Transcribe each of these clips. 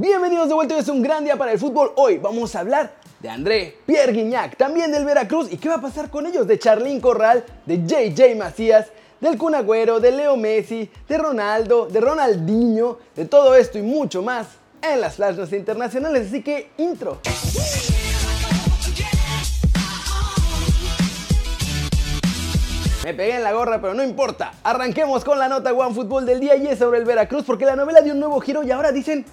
Bienvenidos de vuelta, hoy es un gran día para el fútbol. Hoy vamos a hablar de André Pierre Guignac, también del Veracruz. ¿Y qué va a pasar con ellos? De Charlín Corral, de JJ Macías, del Kun Agüero, de Leo Messi, de Ronaldo, de Ronaldinho, de todo esto y mucho más en las flashes internacionales. Así que, intro. Me pegué en la gorra, pero no importa. Arranquemos con la nota One Fútbol del día y es sobre el Veracruz porque la novela dio un nuevo giro y ahora dicen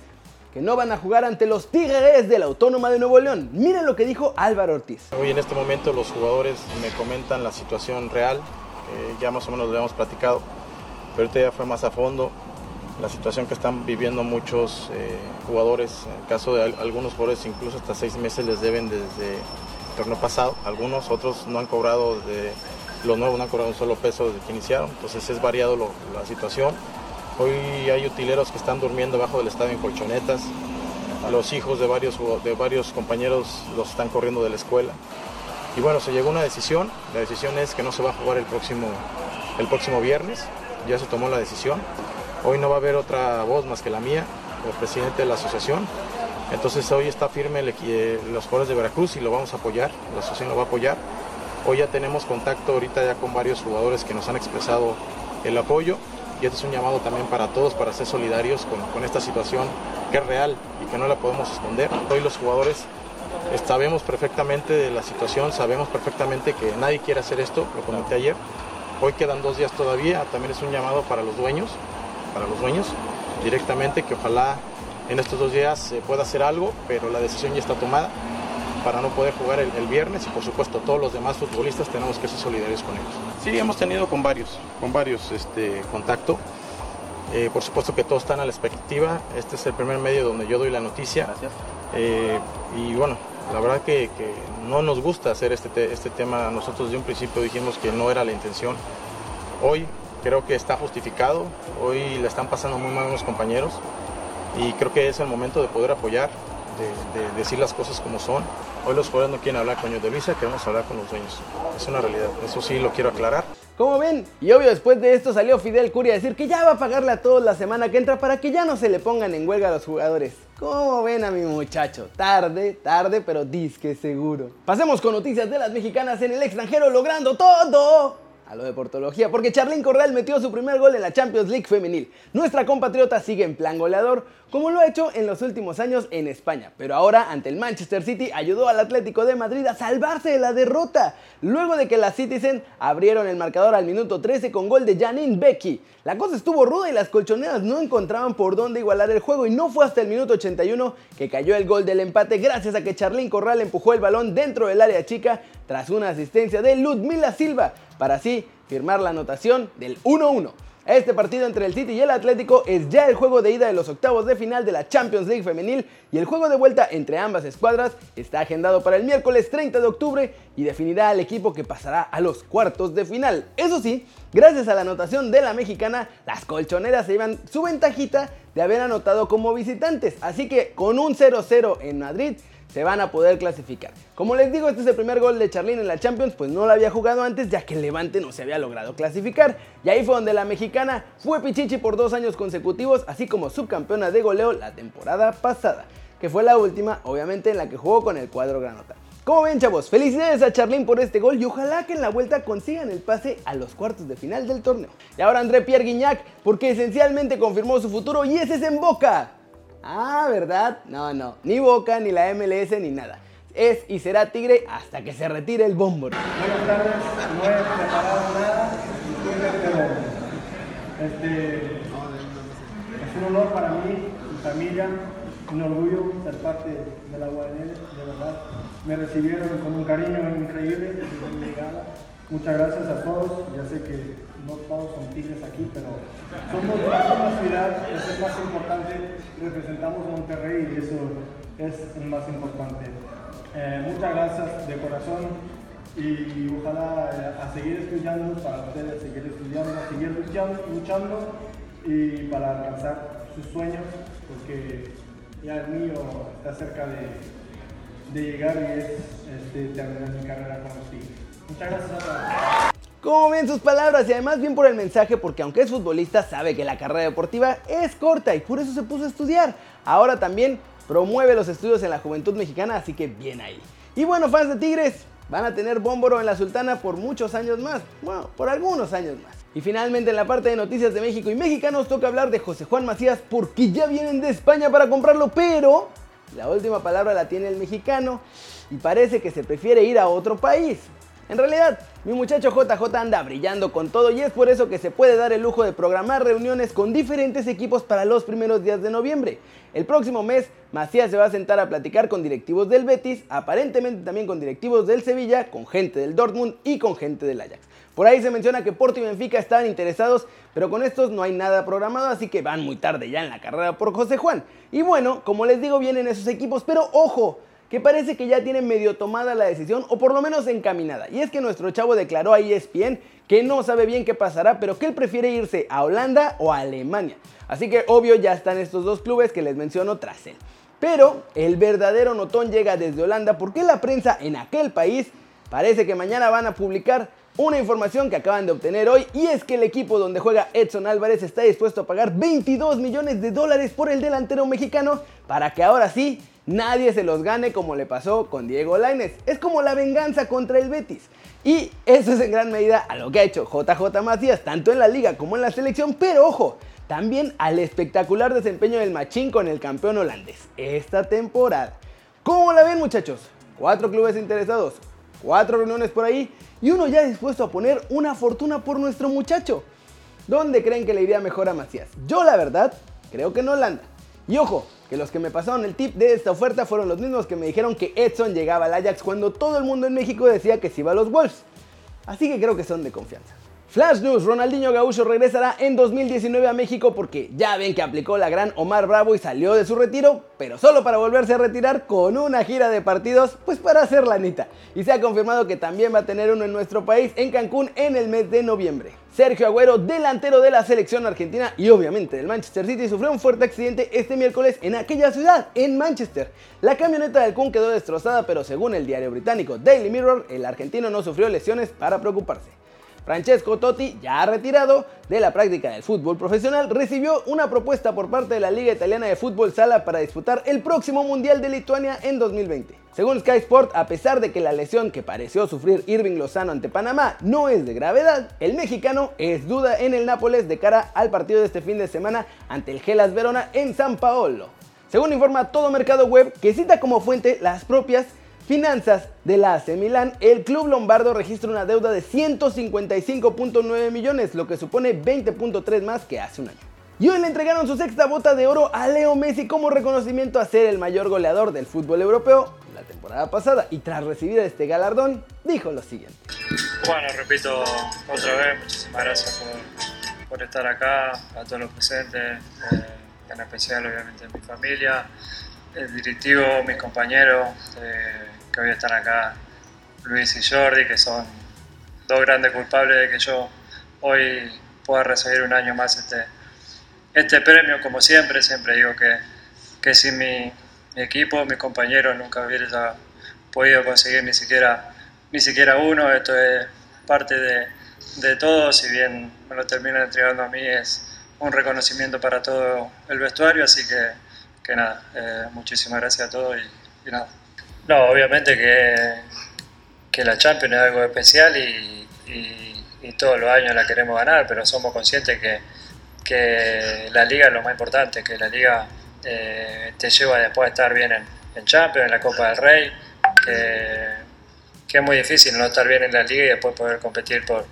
que no van a jugar ante los Tigres de la Autónoma de Nuevo León. Miren lo que dijo Álvaro Ortiz. Hoy en este momento los jugadores me comentan la situación real, eh, ya más o menos lo hemos platicado, pero ahorita ya fue más a fondo la situación que están viviendo muchos eh, jugadores, en el caso de algunos jugadores incluso hasta seis meses les deben desde el torneo pasado, algunos otros no han cobrado de los nuevos no han cobrado un solo peso desde que iniciaron, entonces es variado la situación. Hoy hay utileros que están durmiendo bajo del estadio en colchonetas, los hijos de varios, de varios compañeros los están corriendo de la escuela. Y bueno, se llegó a una decisión, la decisión es que no se va a jugar el próximo, el próximo viernes, ya se tomó la decisión. Hoy no va a haber otra voz más que la mía, el presidente de la asociación. Entonces hoy está firme eh, los jugadores de Veracruz y lo vamos a apoyar, la asociación lo va a apoyar. Hoy ya tenemos contacto ahorita ya con varios jugadores que nos han expresado el apoyo este es un llamado también para todos para ser solidarios con, esta situación que es real y que no la podemos esconder. Hoy los jugadores sabemos perfectamente de la situación, sabemos perfectamente que nadie quiere hacer esto, lo comenté ayer. Hoy quedan dos días todavía, también es un llamado para los dueños, para los dueños directamente, que ojalá en estos dos días se pueda hacer algo, pero la decisión ya está tomada para no poder jugar el, viernes y por supuesto todos los demás futbolistas tenemos que ser solidarios con ellos. Sí, hemos tenido con varios, con varios este, contacto. Eh, por supuesto que todos están a la expectativa. Este es el primer medio donde yo doy la noticia. Eh, y bueno, la verdad que, no nos gusta hacer este, este tema. Nosotros de un principio dijimos que no era la intención. Hoy creo que está justificado. Hoy le están pasando muy mal a los compañeros. Y creo que es el momento de poder apoyar, de decir las cosas como son. Hoy los jugadores no quieren hablar con ellos de Luisa, queremos hablar con los dueños. Es una realidad, eso sí lo quiero aclarar. Como ven, y obvio después de esto salió Fidel Curia a decir que ya va a pagarle a todos la semana que entra para que ya no se le pongan en huelga a los jugadores. ¿Cómo ven a mi muchacho? Tarde, tarde, pero disque seguro. Pasemos con noticias de las mexicanas en el extranjero logrando todo a lo de portología, porque Charlín Corral metió su primer gol en la Champions League femenil. Nuestra compatriota sigue en plan goleador, como lo ha hecho en los últimos años en España, pero ahora ante el Manchester City ayudó al Atlético de Madrid a salvarse de la derrota, luego de que las Citizen abrieron el marcador al minuto 13 con gol de Janine Becky. La cosa estuvo ruda y las colchoneras no encontraban por dónde igualar el juego y no fue hasta el minuto 81 que cayó el gol del empate gracias a que Charlín Corral empujó el balón dentro del área chica tras una asistencia de Ludmila Silva para así firmar la anotación del 1-1. Este partido entre el City y el Atlético es ya el juego de ida de los octavos de final de la Champions League femenil y el juego de vuelta entre ambas escuadras está agendado para el miércoles 30 de octubre y definirá al equipo que pasará a los cuartos de final. Eso sí, gracias a la anotación de la mexicana, las colchoneras se llevan su ventajita de haber anotado como visitantes, así que con un 0-0 en Madrid se van a poder clasificar. Como les digo, este es el primer gol de Charlín en la Champions, pues no lo había jugado antes ya que el Levante no se había logrado clasificar. Y ahí fue donde la mexicana fue pichichi por dos años consecutivos, así como subcampeona de goleo la temporada pasada, que fue la última, obviamente, en la que jugó con el cuadro granota. Como ven chavos, felicidades a Charlín por este gol y ojalá que en la vuelta consigan el pase a los cuartos de final del torneo. Y ahora André Pierre Guignac, porque esencialmente confirmó su futuro y ese es en Boca. Ah, ¿verdad? No, no, ni Boca, ni la MLS, ni nada. Es y será Tigre hasta que se retire el bombo. Buenas tardes, no he preparado nada, este, es un honor para mí, mi familia, un orgullo ser parte de la UANL, de verdad. Me recibieron con un cariño increíble. Muchas gracias a todos, ya sé que no todos son tigres aquí, pero somos la ciudad, eso es más importante, representamos a Monterrey y eso es el más importante. Eh, muchas gracias de corazón y ojalá eh, a seguir estudiando, para ustedes seguir estudiando, seguir luchando, luchando y para alcanzar sus sueños, porque ya el mío está cerca de, de llegar y es este, terminar mi carrera con los Tigres. Muchas gracias a todos. Como ven sus palabras y además bien por el mensaje porque aunque es futbolista sabe que la carrera deportiva es corta y por eso se puso a estudiar. Ahora también promueve los estudios en la juventud mexicana, así que bien ahí. Y bueno, fans de Tigres, van a tener Bómboro en la Sultana por muchos años más. Bueno, por algunos años más. Y finalmente en la parte de noticias de México y mexicanos toca hablar de José Juan Macías porque ya vienen de España para comprarlo, pero la última palabra la tiene el mexicano y parece que se prefiere ir a otro país. En realidad, mi muchacho JJ anda brillando con todo y es por eso que se puede dar el lujo de programar reuniones con diferentes equipos para los primeros días de noviembre. El próximo mes, Macías se va a sentar a platicar con directivos del Betis, aparentemente también con directivos del Sevilla, con gente del Dortmund y con gente del Ajax. Por ahí se menciona que Porto y Benfica estaban interesados, pero con estos no hay nada programado, así que van muy tarde ya en la carrera por José Juan. Y bueno, como les digo, vienen esos equipos, pero ojo, que parece que ya tiene medio tomada la decisión o por lo menos encaminada. Y es que nuestro chavo declaró a ESPN que no sabe bien qué pasará, pero que él prefiere irse a Holanda o a Alemania. Así que obvio ya están estos dos clubes que les menciono tras él. Pero el verdadero notón llega desde Holanda porque la prensa en aquel país parece que mañana van a publicar una información que acaban de obtener hoy y es que el equipo donde juega Edson Álvarez está dispuesto a pagar 22 millones de dólares por el delantero mexicano para que ahora sí nadie se los gane como le pasó con Diego Lainez. Es como la venganza contra el Betis. Y eso es en gran medida a lo que ha hecho JJ Macías, tanto en la liga como en la selección, pero ojo, también al espectacular desempeño del Machín con el campeón holandés esta temporada. ¿Cómo la ven muchachos? Cuatro clubes interesados, cuatro reuniones por ahí y uno ya dispuesto a poner una fortuna por nuestro muchacho. ¿Dónde creen que le iría mejor a Macías? Yo la verdad creo que en Holanda. Y ojo, que los que me pasaron el tip de esta oferta fueron los mismos que me dijeron que Edson llegaba al Ajax cuando todo el mundo en México decía que se iba a los Wolves. Así que creo que son de confianza. Flash News, Ronaldinho Gaúcho regresará en 2019 a México porque ya ven que aplicó la gran Omar Bravo y salió de su retiro, pero solo para volverse a retirar con una gira de partidos, pues para hacer la nita. Y se ha confirmado que también va a tener uno en nuestro país, en Cancún, en el mes de noviembre. Sergio Agüero, delantero de la selección argentina y obviamente del Manchester City, sufrió un fuerte accidente este miércoles en aquella ciudad, en Manchester. La camioneta del Kun quedó destrozada, pero según el diario británico Daily Mirror, el argentino no sufrió lesiones para preocuparse. Francesco Totti, ya retirado de la práctica del fútbol profesional, recibió una propuesta por parte de la Liga Italiana de Fútbol Sala para disputar el próximo Mundial de Lituania en 2020. Según Sky Sport, a pesar de que la lesión que pareció sufrir Irving Lozano ante Panamá no es de gravedad, el mexicano es duda en el Nápoles de cara al partido de este fin de semana ante el Gelas Verona en San Paolo. Según informa todo Mercado Web, que cita como fuente las propias Finanzas de la AC Milán, el club lombardo registra una deuda de 155.9 millones, lo que supone 20.3 más que hace un año. Y hoy le entregaron su sexta bota de oro a Leo Messi como reconocimiento a ser el mayor goleador del fútbol europeo la temporada pasada y tras recibir este galardón dijo lo siguiente. Bueno, repito otra vez, muchísimas gracias por, estar acá, a todos los presentes, eh, en especial obviamente a mi familia, el directivo, mis compañeros. Eh, que hoy están acá Luis y Jordi, que son dos grandes culpables de que yo hoy pueda recibir un año más este, este premio, como siempre, siempre digo que, que sin mi, equipo, mis compañeros, nunca hubiera podido conseguir ni siquiera, ni siquiera uno, esto es parte de, de todo, si bien me lo terminan entregando a mí, es un reconocimiento para todo el vestuario, así que, que nada, eh, muchísimas gracias a todos y nada. No, obviamente que, que la Champions es algo especial y, y, todos los años la queremos ganar, pero somos conscientes que, que la liga es lo más importante, que la liga eh, te lleva después a estar bien en, en, Champions, en la Copa del Rey, que, que, es muy difícil no estar bien en la liga y después poder competir por,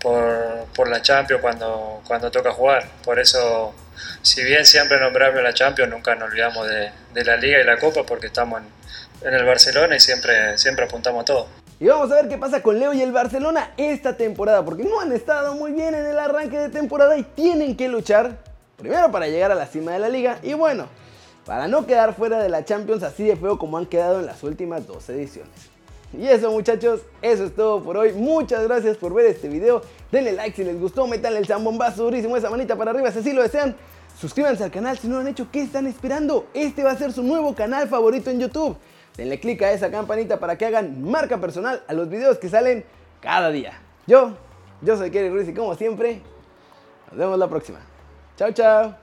por, por la Champions cuando, cuando toca jugar. Por eso, si bien siempre nombramos la Champions, nunca nos olvidamos de, la liga y la Copa porque estamos en en el Barcelona y siempre, siempre apuntamos a todo. Y vamos a ver qué pasa con Leo y el Barcelona esta temporada, porque no han estado muy bien en el arranque de temporada y tienen que luchar primero para llegar a la cima de la liga y bueno, para no quedar fuera de la Champions así de feo como han quedado en las últimas dos ediciones. Y eso muchachos, eso es todo por hoy. Muchas gracias por ver este video. Denle like si les gustó, metanle el zambombazo durísimo, esa manita para arriba si así lo desean. Suscríbanse al canal si no lo han hecho, ¿qué están esperando? Este va a ser su nuevo canal favorito en YouTube. Denle click a esa campanita para que hagan marca personal a los videos que salen cada día. Yo Yo soy Kerry Ruiz y como siempre, nos vemos la próxima. Chao, chao.